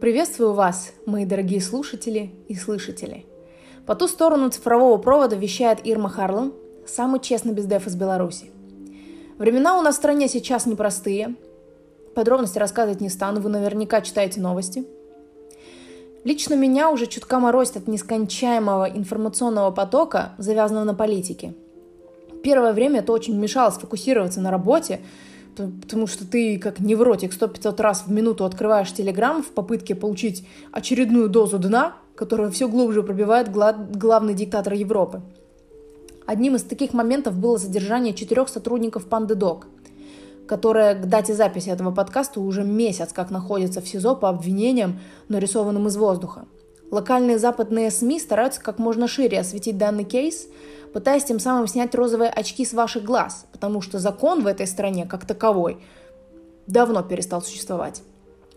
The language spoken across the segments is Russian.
Приветствую вас, мои дорогие слушатели и слышатели. По ту сторону цифрового провода вещает Ирма Харлан, самый честный бездев из Беларуси. Времена у нас в стране сейчас непростые. Подробности рассказывать не стану, вы наверняка читаете новости. Лично меня уже чутка морозит от нескончаемого информационного потока, завязанного на политике. Первое время это очень мешало сфокусироваться на работе, потому что ты как невротик 100-500 раз в минуту открываешь Телеграм в попытке получить очередную дозу дна, которая все глубже пробивает главный диктатор Европы. Одним из таких моментов было задержание четырех сотрудников PandaDoc, которая к дате записи этого подкаста уже месяц как находится в СИЗО по обвинениям, нарисованным из воздуха. Локальные западные СМИ стараются как можно шире осветить данный кейс – пытаясь тем самым снять розовые очки с ваших глаз, потому что закон в этой стране, как таковой, давно перестал существовать.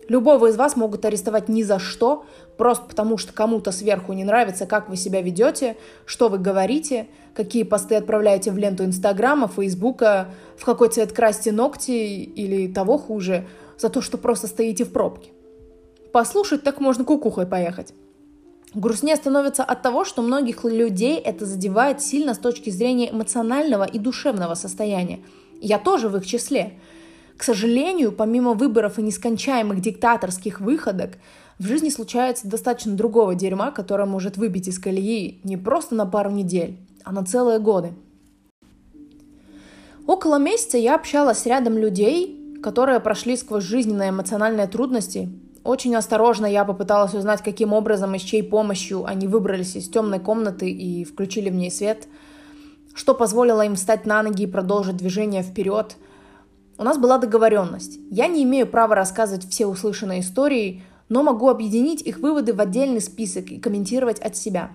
Любого из вас могут арестовать ни за что, просто потому что кому-то сверху не нравится, как вы себя ведете, что вы говорите, какие посты отправляете в ленту Инстаграма, Фейсбука, в какой цвет красьте ногти или того хуже, за то, что просто стоите в пробке. Послушать так можно кукухой поехать. Грустнее становится от того, что многих людей это задевает сильно с точки зрения эмоционального и душевного состояния. Я тоже в их числе. К сожалению, помимо выборов и нескончаемых диктаторских выходок, в жизни случается достаточно другого дерьма, которое может выбить из колеи не просто на пару недель, а на целые годы. Около месяца я общалась с рядом людей, которые прошли сквозь жизненные эмоциональные трудности очень осторожно я попыталась узнать, каким образом и с чьей помощью они выбрались из темной комнаты и включили в ней свет, что позволило им встать на ноги и продолжить движение вперед. У нас была договоренность. Я не имею права рассказывать все услышанные истории, но могу объединить их выводы в отдельный список и комментировать от себя.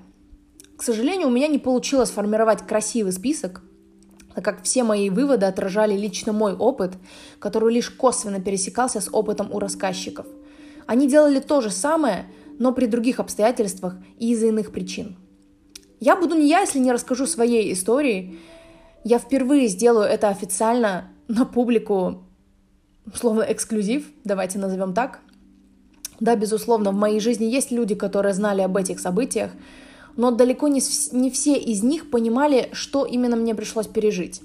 К сожалению, у меня не получилось формировать красивый список, так как все мои выводы отражали лично мой опыт, который лишь косвенно пересекался с опытом у рассказчиков – они делали то же самое, но при других обстоятельствах и из-за иных причин. Я буду не я, если не расскажу своей истории. Я впервые сделаю это официально на публику, словно эксклюзив, давайте назовем так. Да, безусловно, в моей жизни есть люди, которые знали об этих событиях, но далеко не, не все из них понимали, что именно мне пришлось пережить.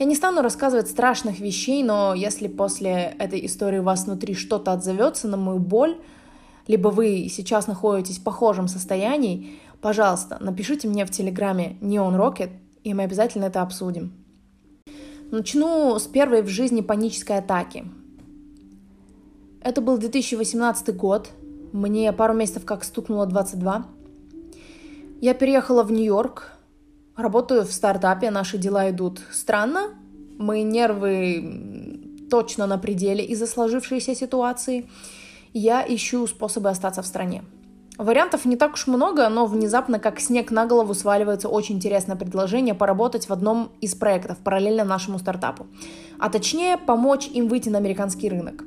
Я не стану рассказывать страшных вещей, но если после этой истории у вас внутри что-то отзовется на мою боль, либо вы сейчас находитесь в похожем состоянии, пожалуйста, напишите мне в Телеграме Neon Rocket, и мы обязательно это обсудим. Начну с первой в жизни панической атаки. Это был 2018 год, мне пару месяцев как стукнуло 22. Я переехала в Нью-Йорк, Работаю в стартапе, наши дела идут странно. Мы нервы точно на пределе из-за сложившейся ситуации. Я ищу способы остаться в стране. Вариантов не так уж много, но внезапно, как снег на голову, сваливается очень интересное предложение поработать в одном из проектов параллельно нашему стартапу. А точнее, помочь им выйти на американский рынок.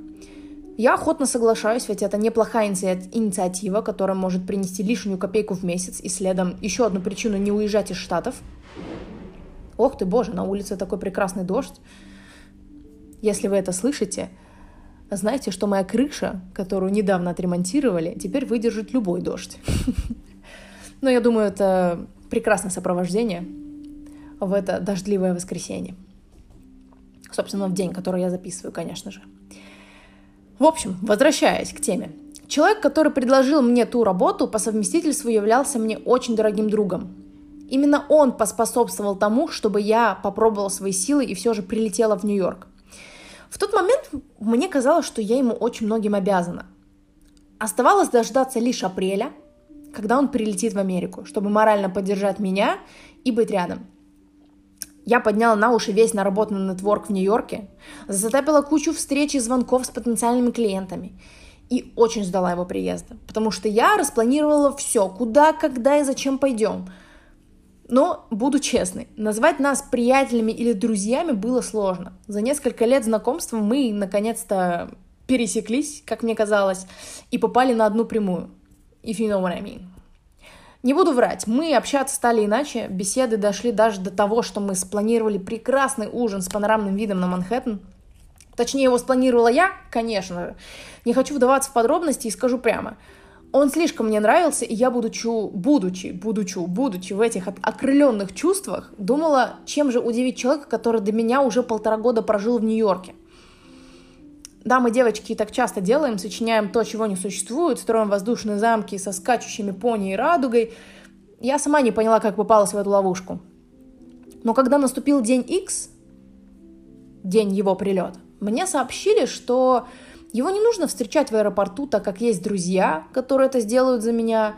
Я охотно соглашаюсь, ведь это неплохая инициатива, которая может принести лишнюю копейку в месяц и следом еще одну причину не уезжать из Штатов. Ох ты, боже, на улице такой прекрасный дождь. Если вы это слышите, знаете, что моя крыша, которую недавно отремонтировали, теперь выдержит любой дождь. Но я думаю, это прекрасное сопровождение в это дождливое воскресенье. Собственно, в день, который я записываю, конечно же. В общем, возвращаясь к теме. Человек, который предложил мне ту работу, по совместительству являлся мне очень дорогим другом. Именно он поспособствовал тому, чтобы я попробовала свои силы и все же прилетела в Нью-Йорк. В тот момент мне казалось, что я ему очень многим обязана. Оставалось дождаться лишь апреля, когда он прилетит в Америку, чтобы морально поддержать меня и быть рядом. Я подняла на уши весь наработанный нетворк в Нью-Йорке, затапила кучу встреч и звонков с потенциальными клиентами и очень ждала его приезда, потому что я распланировала все, куда, когда и зачем пойдем. Но, буду честной, назвать нас приятелями или друзьями было сложно. За несколько лет знакомства мы наконец-то пересеклись, как мне казалось, и попали на одну прямую. If you know what I mean. Не буду врать, мы общаться стали иначе, беседы дошли даже до того, что мы спланировали прекрасный ужин с панорамным видом на Манхэттен. Точнее, его спланировала я, конечно же. Не хочу вдаваться в подробности и скажу прямо. Он слишком мне нравился, и я, будучи, будучи, будучи, будучи в этих окрыленных чувствах, думала, чем же удивить человека, который до меня уже полтора года прожил в Нью-Йорке. Да, мы, девочки, так часто делаем, сочиняем то, чего не существует, строим воздушные замки со скачущими пони и радугой. Я сама не поняла, как попалась в эту ловушку. Но когда наступил день X, день его прилета, мне сообщили, что его не нужно встречать в аэропорту, так как есть друзья, которые это сделают за меня.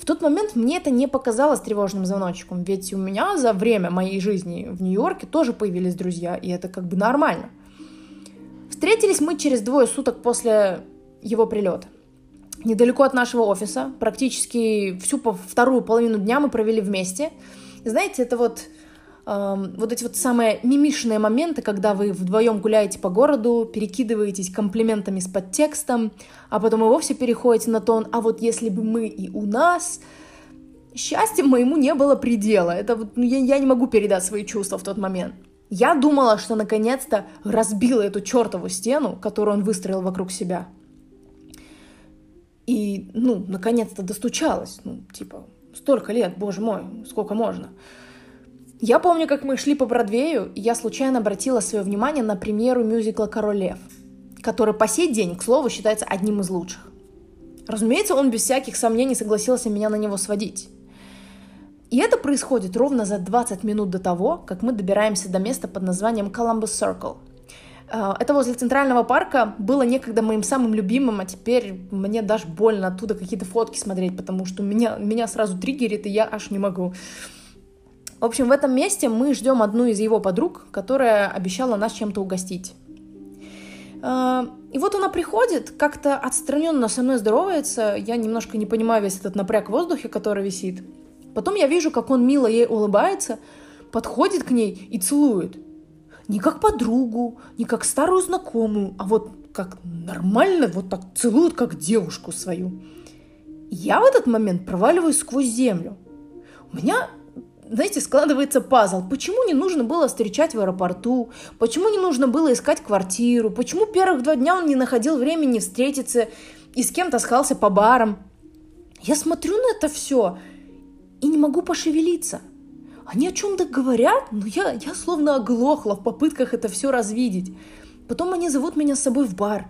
В тот момент мне это не показалось тревожным звоночком, ведь у меня за время моей жизни в Нью-Йорке тоже появились друзья, и это как бы нормально. Встретились мы через двое суток после его прилета. Недалеко от нашего офиса, практически всю вторую половину дня мы провели вместе. знаете, это вот вот эти вот самые мимишные моменты, когда вы вдвоем гуляете по городу, перекидываетесь комплиментами с подтекстом, а потом и вовсе переходите на тон «а вот если бы мы и у нас...» Счастьем моему не было предела. Это вот, ну, я, я не могу передать свои чувства в тот момент. Я думала, что наконец-то разбила эту чертову стену, которую он выстроил вокруг себя. И, ну, наконец-то достучалась. Ну, типа, столько лет, боже мой, сколько можно. Я помню, как мы шли по Бродвею, и я случайно обратила свое внимание на премьеру мюзикла «Король лев», который по сей день, к слову, считается одним из лучших. Разумеется, он без всяких сомнений согласился меня на него сводить. И это происходит ровно за 20 минут до того, как мы добираемся до места под названием Columbus Circle. А, это возле Центрального парка было некогда моим самым любимым, а теперь мне даже больно оттуда какие-то фотки смотреть, потому что меня, меня сразу триггерит, и я аж не могу. В общем, в этом месте мы ждем одну из его подруг, которая обещала нас чем-то угостить. А, и вот она приходит, как-то отстраненно со мной здоровается, я немножко не понимаю весь этот напряг в воздухе, который висит. Потом я вижу, как он мило ей улыбается, подходит к ней и целует. Не как подругу, не как старую знакомую, а вот как нормально, вот так целует, как девушку свою. Я в этот момент проваливаюсь сквозь землю. У меня знаете, складывается пазл. Почему не нужно было встречать в аэропорту? Почему не нужно было искать квартиру? Почему первых два дня он не находил времени встретиться и с кем-то таскался по барам? Я смотрю на это все и не могу пошевелиться. Они о чем-то говорят, но я, я словно оглохла в попытках это все развидеть. Потом они зовут меня с собой в бар,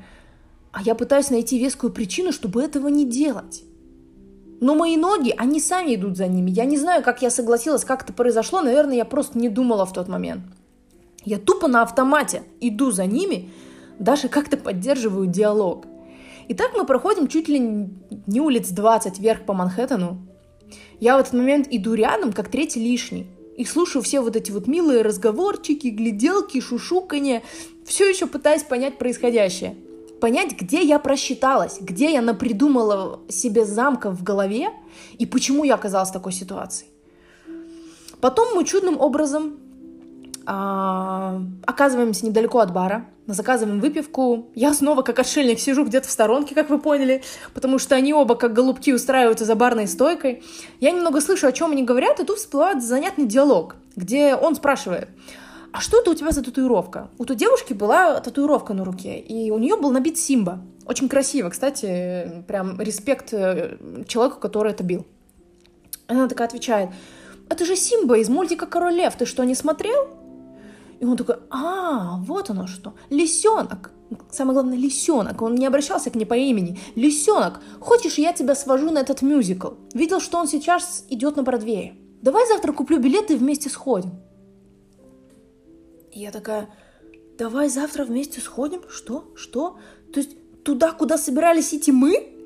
а я пытаюсь найти вескую причину, чтобы этого не делать. Но мои ноги, они сами идут за ними. Я не знаю, как я согласилась, как это произошло. Наверное, я просто не думала в тот момент. Я тупо на автомате иду за ними, даже как-то поддерживаю диалог. И так мы проходим чуть ли не улиц 20 вверх по Манхэттену. Я в этот момент иду рядом, как третий лишний. И слушаю все вот эти вот милые разговорчики, гляделки, шушуканье, все еще пытаясь понять происходящее понять, где я просчиталась, где я напридумала себе замков в голове и почему я оказалась в такой ситуации. Потом мы чудным образом оказываемся недалеко от бара, заказываем выпивку. Я снова, как отшельник, сижу где-то в сторонке, как вы поняли, потому что они оба, как голубки, устраиваются за барной стойкой. Я немного слышу, о чем они говорят, и тут всплывает занятный диалог, где он спрашивает, а что это у тебя за татуировка? У той девушки была татуировка на руке, и у нее был набит Симба. Очень красиво, кстати, прям респект э, человеку, который это бил. Она такая отвечает, это же Симба из мультика «Король лев», ты что, не смотрел? И он такой, а, вот оно что, лисенок. Самое главное, лисенок. Он не обращался к ней по имени. Лисенок, хочешь, я тебя свожу на этот мюзикл? Видел, что он сейчас идет на Бродвее. Давай завтра куплю билеты и вместе сходим. И я такая, давай завтра вместе сходим. Что? Что? То есть туда, куда собирались идти мы?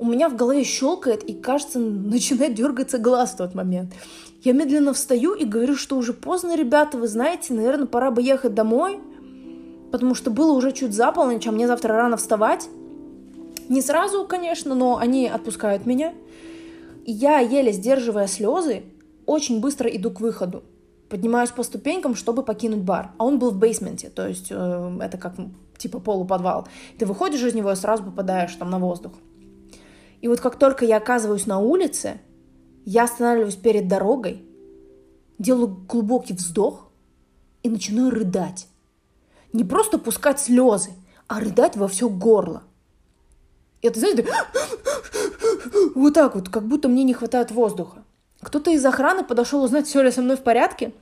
У меня в голове щелкает и, кажется, начинает дергаться глаз в тот момент. Я медленно встаю и говорю, что уже поздно, ребята, вы знаете, наверное, пора бы ехать домой, потому что было уже чуть за полночь, а мне завтра рано вставать. Не сразу, конечно, но они отпускают меня. И я, еле сдерживая слезы, очень быстро иду к выходу поднимаюсь по ступенькам, чтобы покинуть бар. А он был в бейсменте, то есть э, это как типа полуподвал. Ты выходишь из него и сразу попадаешь там на воздух. И вот как только я оказываюсь на улице, я останавливаюсь перед дорогой, делаю глубокий вздох и начинаю рыдать. Не просто пускать слезы, а рыдать во все горло. Это, знаете, вот так вот, как будто мне не хватает воздуха. Кто-то из охраны подошел узнать, все ли со мной в порядке,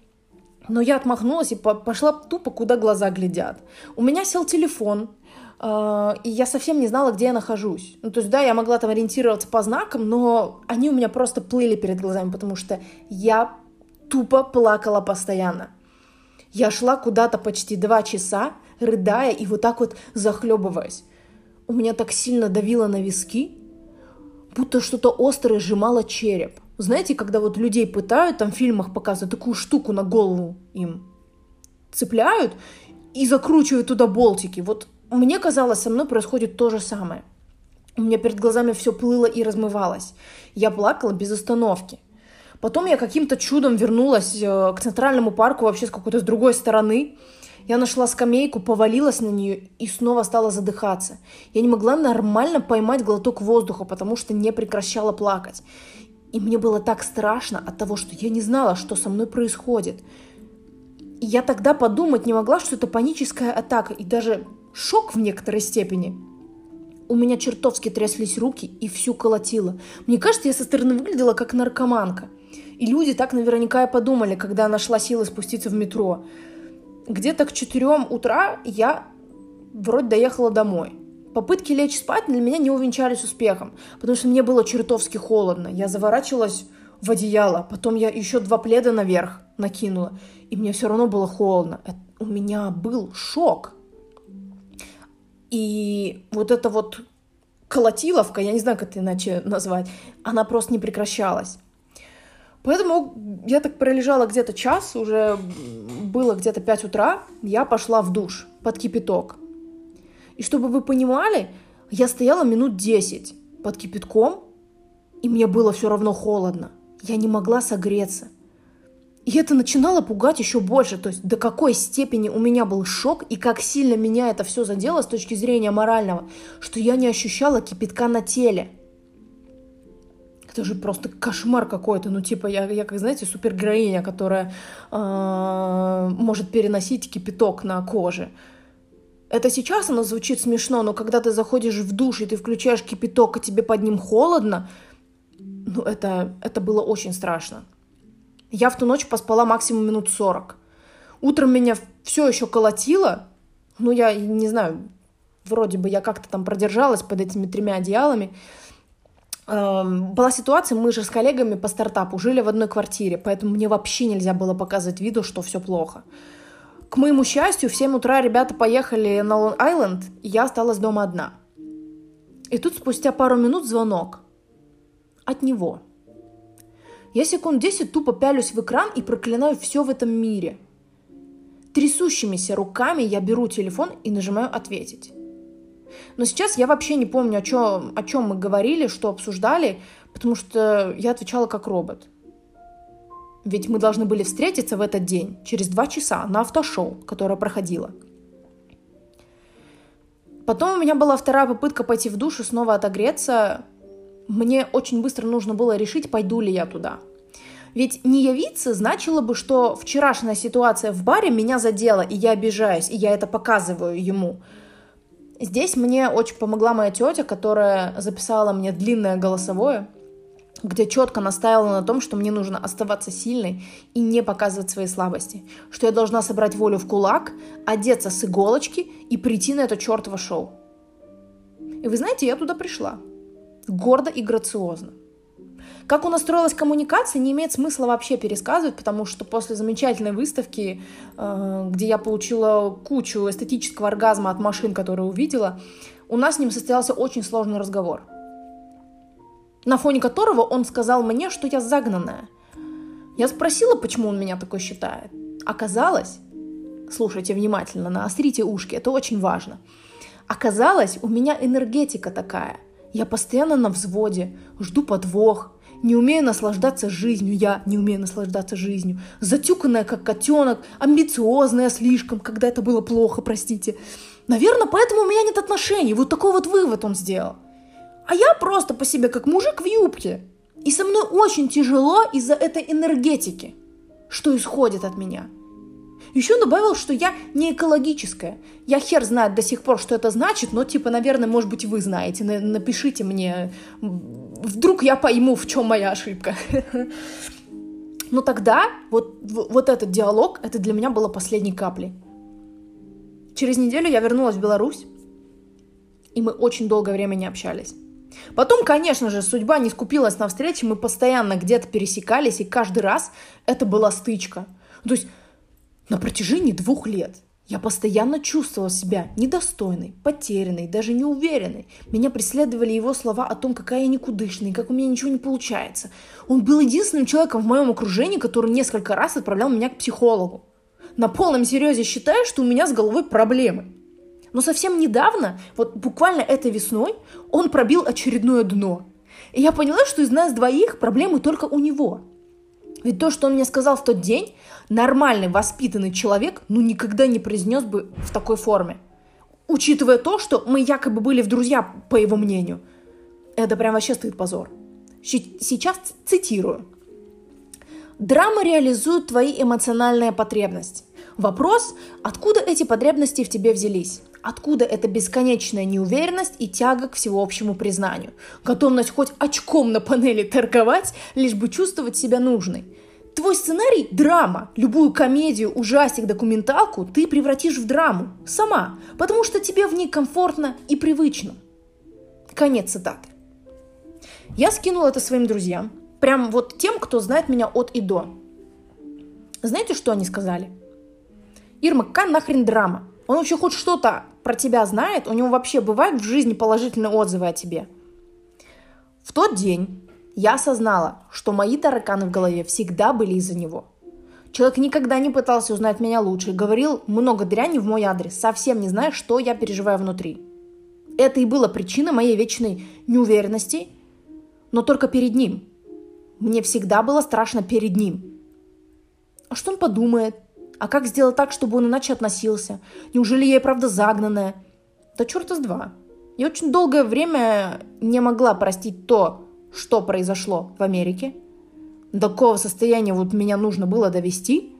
но я отмахнулась и пошла тупо, куда глаза глядят. У меня сел телефон, и я совсем не знала, где я нахожусь. Ну, то есть, да, я могла там ориентироваться по знакам, но они у меня просто плыли перед глазами, потому что я тупо плакала постоянно. Я шла куда-то почти два часа, рыдая и вот так вот захлебываясь. У меня так сильно давило на виски, будто что-то острое сжимало череп. Знаете, когда вот людей пытают, там в фильмах показывают такую штуку на голову им цепляют и закручивают туда болтики. Вот мне казалось, со мной происходит то же самое. У меня перед глазами все плыло и размывалось. Я плакала без остановки. Потом я каким-то чудом вернулась э, к центральному парку вообще с какой-то с другой стороны. Я нашла скамейку, повалилась на нее и снова стала задыхаться. Я не могла нормально поймать глоток воздуха, потому что не прекращала плакать. И мне было так страшно от того, что я не знала, что со мной происходит. И я тогда подумать не могла, что это паническая атака и даже шок в некоторой степени. У меня чертовски тряслись руки и всю колотило. Мне кажется, я со стороны выглядела как наркоманка. И люди так наверняка и подумали, когда нашла силы спуститься в метро. Где-то к 4 утра я вроде доехала домой. Попытки лечь спать для меня не увенчались успехом, потому что мне было чертовски холодно. Я заворачивалась в одеяло, потом я еще два пледа наверх накинула, и мне все равно было холодно. Это, у меня был шок. И вот эта вот колотиловка, я не знаю, как это иначе назвать, она просто не прекращалась. Поэтому я так пролежала где-то час, уже было где-то 5 утра, я пошла в душ под кипяток. И чтобы вы понимали, я стояла минут 10 под кипятком, и мне было все равно холодно. Я не могла согреться. И это начинало пугать еще больше, то есть до какой степени у меня был шок и как сильно меня это все задело с точки зрения морального, что я не ощущала кипятка на теле. Это же просто кошмар какой-то. Ну, типа, я, я как, знаете, супергероиня, которая э, может переносить кипяток на коже. Это сейчас оно звучит смешно, но когда ты заходишь в душ и ты включаешь кипяток, и тебе под ним холодно, ну, это, это было очень страшно. Я в ту ночь поспала максимум минут 40. Утром меня все еще колотило. Ну, я не знаю, вроде бы я как-то там продержалась под этими тремя одеялами. Эм, была ситуация, мы же с коллегами по стартапу жили в одной квартире, поэтому мне вообще нельзя было показывать виду, что все плохо. К моему счастью, в 7 утра ребята поехали на Лонг-Айленд, и я осталась дома одна. И тут спустя пару минут звонок. От него. Я секунд 10 тупо пялюсь в экран и проклинаю все в этом мире. Трясущимися руками я беру телефон и нажимаю «Ответить». Но сейчас я вообще не помню, о чем, о чем мы говорили, что обсуждали, потому что я отвечала как робот – ведь мы должны были встретиться в этот день, через два часа, на автошоу, которое проходило. Потом у меня была вторая попытка пойти в душ и снова отогреться. Мне очень быстро нужно было решить, пойду ли я туда. Ведь не явиться значило бы, что вчерашняя ситуация в баре меня задела, и я обижаюсь, и я это показываю ему. Здесь мне очень помогла моя тетя, которая записала мне длинное голосовое, где четко настаивала на том, что мне нужно оставаться сильной и не показывать свои слабости, что я должна собрать волю в кулак, одеться с иголочки и прийти на это чертово шоу. И вы знаете, я туда пришла. Гордо и грациозно. Как у нас строилась коммуникация, не имеет смысла вообще пересказывать, потому что после замечательной выставки, э, где я получила кучу эстетического оргазма от машин, которые увидела, у нас с ним состоялся очень сложный разговор – на фоне которого он сказал мне, что я загнанная. Я спросила, почему он меня такой считает. Оказалось, слушайте внимательно, наострите ушки, это очень важно. Оказалось, у меня энергетика такая. Я постоянно на взводе, жду подвох, не умею наслаждаться жизнью, я не умею наслаждаться жизнью. Затюканная, как котенок, амбициозная слишком, когда это было плохо, простите. Наверное, поэтому у меня нет отношений. Вот такой вот вывод он сделал. А я просто по себе как мужик в юбке. И со мной очень тяжело из-за этой энергетики, что исходит от меня. Еще добавил, что я не экологическая. Я хер знает до сих пор, что это значит, но, типа, наверное, может быть, вы знаете. Напишите мне. Вдруг я пойму, в чем моя ошибка. Но тогда вот, вот этот диалог, это для меня было последней каплей. Через неделю я вернулась в Беларусь, и мы очень долгое время не общались. Потом, конечно же, судьба не скупилась на встречи, мы постоянно где-то пересекались, и каждый раз это была стычка. То есть на протяжении двух лет я постоянно чувствовала себя недостойной, потерянной, даже неуверенной. Меня преследовали его слова о том, какая я никудышная, как у меня ничего не получается. Он был единственным человеком в моем окружении, который несколько раз отправлял меня к психологу. На полном серьезе считаю, что у меня с головой проблемы. Но совсем недавно, вот буквально этой весной, он пробил очередное дно. И я поняла, что из нас двоих проблемы только у него. Ведь то, что он мне сказал в тот день, нормальный, воспитанный человек, ну, никогда не произнес бы в такой форме. Учитывая то, что мы якобы были в друзья, по его мнению. Это прям вообще стыд позор. Сейчас цитирую. Драма реализует твои эмоциональные потребности. Вопрос, откуда эти потребности в тебе взялись? Откуда эта бесконечная неуверенность и тяга к всеобщему признанию? Готовность хоть очком на панели торговать, лишь бы чувствовать себя нужной? Твой сценарий – драма. Любую комедию, ужастик, документалку ты превратишь в драму. Сама. Потому что тебе в ней комфортно и привычно. Конец цитаты. Я скинула это своим друзьям. Прям вот тем, кто знает меня от и до. Знаете, что они сказали? Ирма, какая нахрен драма? Он вообще хоть что-то про тебя знает? У него вообще бывают в жизни положительные отзывы о тебе? В тот день я осознала, что мои тараканы в голове всегда были из-за него. Человек никогда не пытался узнать меня лучше, говорил много дряни в мой адрес, совсем не зная, что я переживаю внутри. Это и было причиной моей вечной неуверенности, но только перед ним. Мне всегда было страшно перед ним. А что он подумает? А как сделать так, чтобы он иначе относился? Неужели я и правда загнанная? Да черта с два. Я очень долгое время не могла простить то, что произошло в Америке. До какого состояния вот меня нужно было довести.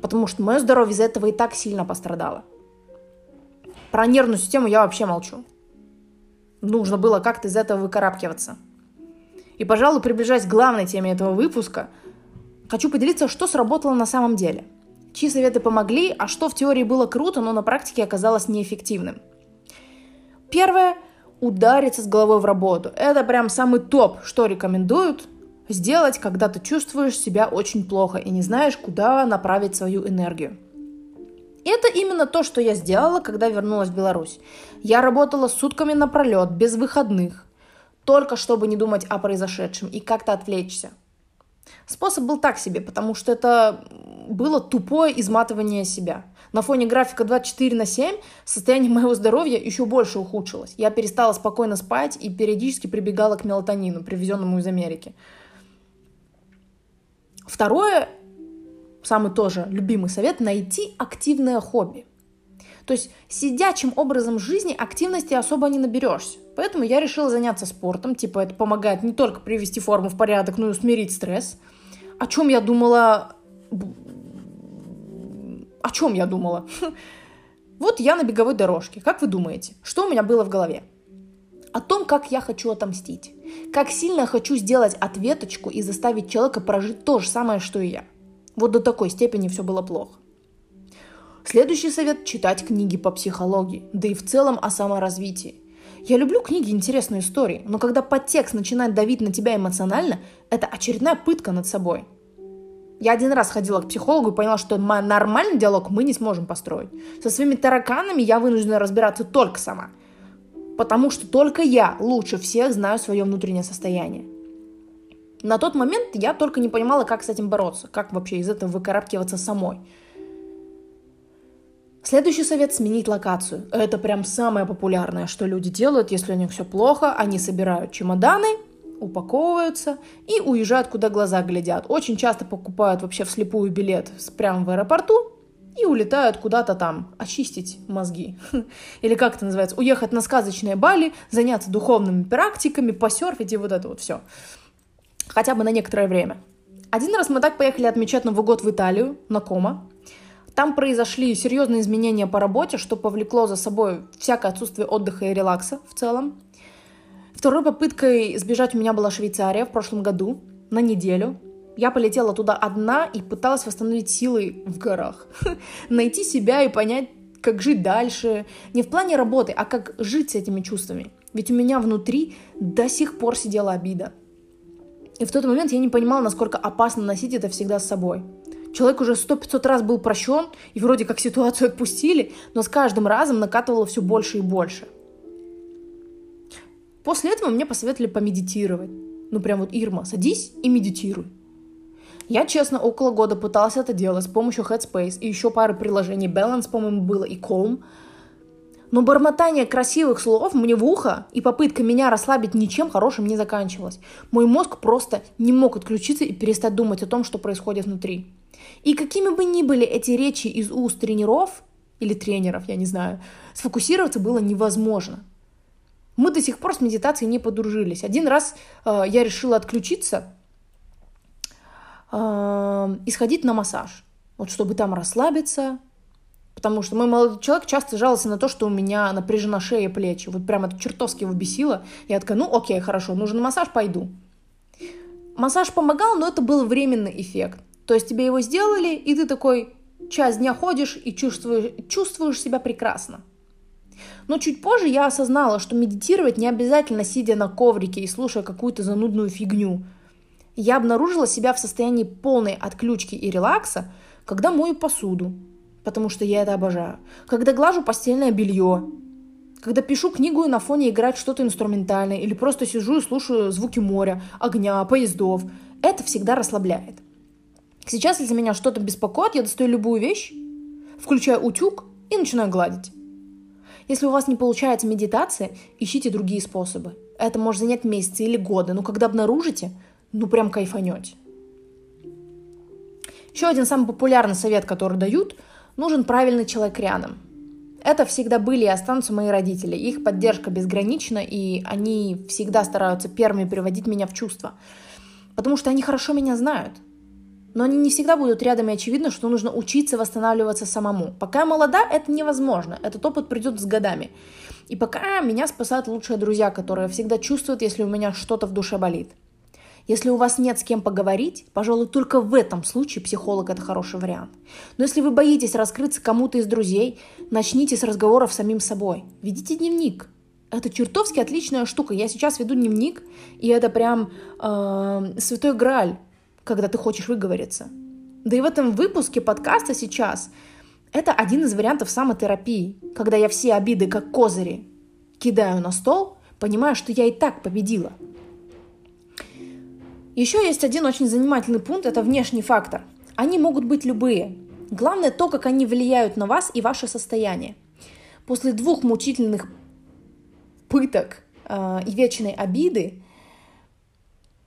Потому что мое здоровье из-за этого и так сильно пострадало. Про нервную систему я вообще молчу. Нужно было как-то из этого выкарабкиваться. И, пожалуй, приближаясь к главной теме этого выпуска – Хочу поделиться, что сработало на самом деле. Чьи советы помогли, а что в теории было круто, но на практике оказалось неэффективным. Первое – удариться с головой в работу. Это прям самый топ, что рекомендуют сделать, когда ты чувствуешь себя очень плохо и не знаешь, куда направить свою энергию. Это именно то, что я сделала, когда вернулась в Беларусь. Я работала сутками напролет, без выходных, только чтобы не думать о произошедшем и как-то отвлечься. Способ был так себе, потому что это было тупое изматывание себя. На фоне графика 24 на 7 состояние моего здоровья еще больше ухудшилось. Я перестала спокойно спать и периодически прибегала к мелатонину, привезенному из Америки. Второе, самый тоже любимый совет, найти активное хобби. То есть сидячим образом жизни активности особо не наберешься. Поэтому я решила заняться спортом. Типа это помогает не только привести форму в порядок, но и усмирить стресс. О чем я думала... О чем я думала? Вот я на беговой дорожке. Как вы думаете, что у меня было в голове? О том, как я хочу отомстить. Как сильно хочу сделать ответочку и заставить человека прожить то же самое, что и я. Вот до такой степени все было плохо. Следующий совет – читать книги по психологии, да и в целом о саморазвитии. Я люблю книги интересные истории, но когда подтекст начинает давить на тебя эмоционально, это очередная пытка над собой. Я один раз ходила к психологу и поняла, что нормальный диалог мы не сможем построить. Со своими тараканами я вынуждена разбираться только сама. Потому что только я лучше всех знаю свое внутреннее состояние. На тот момент я только не понимала, как с этим бороться, как вообще из этого выкарабкиваться самой. Следующий совет – сменить локацию. Это прям самое популярное, что люди делают, если у них все плохо. Они собирают чемоданы, упаковываются и уезжают, куда глаза глядят. Очень часто покупают вообще вслепую билет прямо в аэропорту и улетают куда-то там очистить мозги. Или как это называется? Уехать на сказочные Бали, заняться духовными практиками, посерфить и вот это вот все. Хотя бы на некоторое время. Один раз мы так поехали отмечать Новый год в Италию, на Кома. Там произошли серьезные изменения по работе, что повлекло за собой всякое отсутствие отдыха и релакса в целом. Второй попыткой сбежать у меня была Швейцария в прошлом году на неделю. Я полетела туда одна и пыталась восстановить силы в горах. Найти себя и понять, как жить дальше. Не в плане работы, а как жить с этими чувствами. Ведь у меня внутри до сих пор сидела обида. И в тот момент я не понимала, насколько опасно носить это всегда с собой. Человек уже сто пятьсот раз был прощен, и вроде как ситуацию отпустили, но с каждым разом накатывало все больше и больше. После этого мне посоветовали помедитировать. Ну прям вот, Ирма, садись и медитируй. Я, честно, около года пыталась это делать с помощью Headspace и еще пары приложений. Balance, по-моему, было и Calm. Но бормотание красивых слов мне в ухо и попытка меня расслабить ничем хорошим не заканчивалась. Мой мозг просто не мог отключиться и перестать думать о том, что происходит внутри. И какими бы ни были эти речи из уст тренеров, или тренеров, я не знаю, сфокусироваться было невозможно. Мы до сих пор с медитацией не подружились. Один раз э, я решила отключиться э, и сходить на массаж. Вот чтобы там расслабиться, Потому что мой молодой человек часто жаловался на то, что у меня напряжена шея, плечи. Вот прям это чертовски его бесило. Я такая, ну окей, хорошо, нужен массаж, пойду. Массаж помогал, но это был временный эффект. То есть тебе его сделали, и ты такой час дня ходишь и чувствуешь, чувствуешь себя прекрасно. Но чуть позже я осознала, что медитировать не обязательно сидя на коврике и слушая какую-то занудную фигню. Я обнаружила себя в состоянии полной отключки и релакса, когда мою посуду, потому что я это обожаю, когда глажу постельное белье, когда пишу книгу и на фоне играть что-то инструментальное, или просто сижу и слушаю звуки моря, огня, поездов. Это всегда расслабляет. Сейчас, если меня что-то беспокоит, я достаю любую вещь, включаю утюг и начинаю гладить. Если у вас не получается медитация, ищите другие способы. Это может занять месяцы или годы, но когда обнаружите, ну прям кайфанете. Еще один самый популярный совет, который дают, нужен правильный человек рядом. Это всегда были и останутся мои родители. Их поддержка безгранична, и они всегда стараются первыми приводить меня в чувство. Потому что они хорошо меня знают но они не всегда будут рядом, и очевидно, что нужно учиться восстанавливаться самому. Пока я молода, это невозможно. Этот опыт придет с годами. И пока меня спасают лучшие друзья, которые всегда чувствуют, если у меня что-то в душе болит. Если у вас нет с кем поговорить, пожалуй, только в этом случае психолог – это хороший вариант. Но если вы боитесь раскрыться кому-то из друзей, начните с разговоров с самим собой. Ведите дневник. Это чертовски отличная штука. Я сейчас веду дневник, и это прям э, святой грааль когда ты хочешь выговориться. Да и в этом выпуске подкаста сейчас это один из вариантов самотерапии, когда я все обиды как козыри кидаю на стол, понимая, что я и так победила. Еще есть один очень занимательный пункт, это внешний фактор. Они могут быть любые. Главное то, как они влияют на вас и ваше состояние. После двух мучительных пыток э, и вечной обиды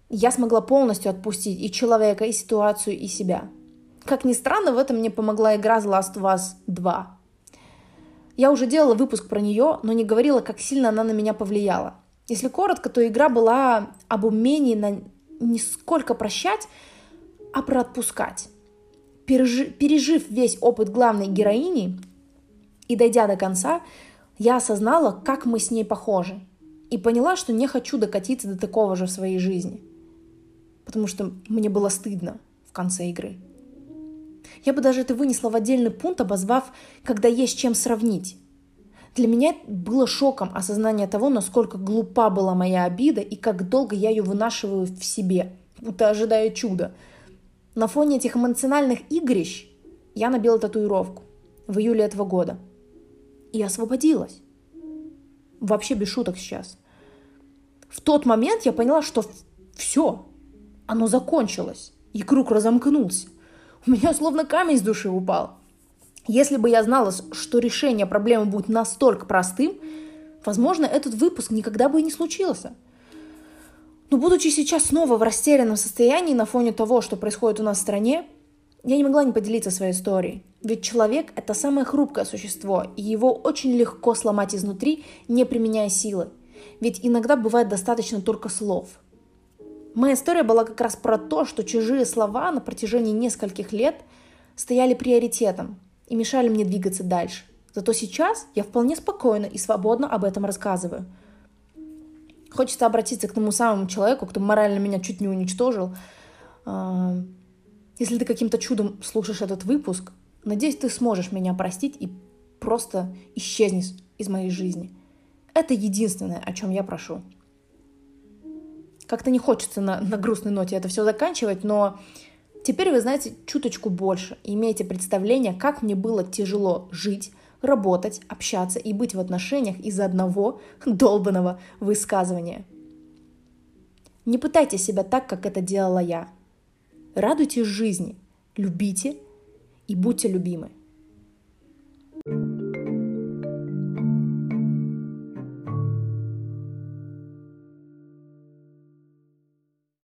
я смогла полностью отпустить и человека, и ситуацию, и себя. Как ни странно, в этом мне помогла игра The Last of Us 2. Я уже делала выпуск про нее, но не говорила, как сильно она на меня повлияла. Если коротко, то игра была об умении на не сколько прощать, а про отпускать. Пережи, пережив весь опыт главной героини и дойдя до конца, я осознала, как мы с ней похожи. И поняла, что не хочу докатиться до такого же в своей жизни потому что мне было стыдно в конце игры. Я бы даже это вынесла в отдельный пункт, обозвав, когда есть чем сравнить. Для меня было шоком осознание того, насколько глупа была моя обида и как долго я ее вынашиваю в себе, будто ожидая чуда. На фоне этих эмоциональных игрищ я набила татуировку в июле этого года. И освободилась. Вообще без шуток сейчас. В тот момент я поняла, что все, оно закончилось, и круг разомкнулся. У меня словно камень с души упал. Если бы я знала, что решение проблемы будет настолько простым, возможно, этот выпуск никогда бы и не случился. Но будучи сейчас снова в растерянном состоянии на фоне того, что происходит у нас в стране, я не могла не поделиться своей историей. Ведь человек – это самое хрупкое существо, и его очень легко сломать изнутри, не применяя силы. Ведь иногда бывает достаточно только слов – Моя история была как раз про то, что чужие слова на протяжении нескольких лет стояли приоритетом. и мешали мне двигаться дальше. Зато сейчас я вполне спокойно и свободно об этом рассказываю. Хочется обратиться к тому самому человеку, кто морально меня чуть не уничтожил. А, если ты каким-то чудом слушаешь этот выпуск, надеюсь, ты сможешь меня простить и просто исчезнешь из моей жизни. Это единственное, о чем я прошу. Как-то не хочется на, на грустной ноте это все заканчивать, но теперь вы знаете чуточку больше, имеете представление, как мне было тяжело жить, работать, общаться и быть в отношениях из-за одного долбанного высказывания. Не пытайте себя так, как это делала я. Радуйтесь жизни, любите и будьте любимы.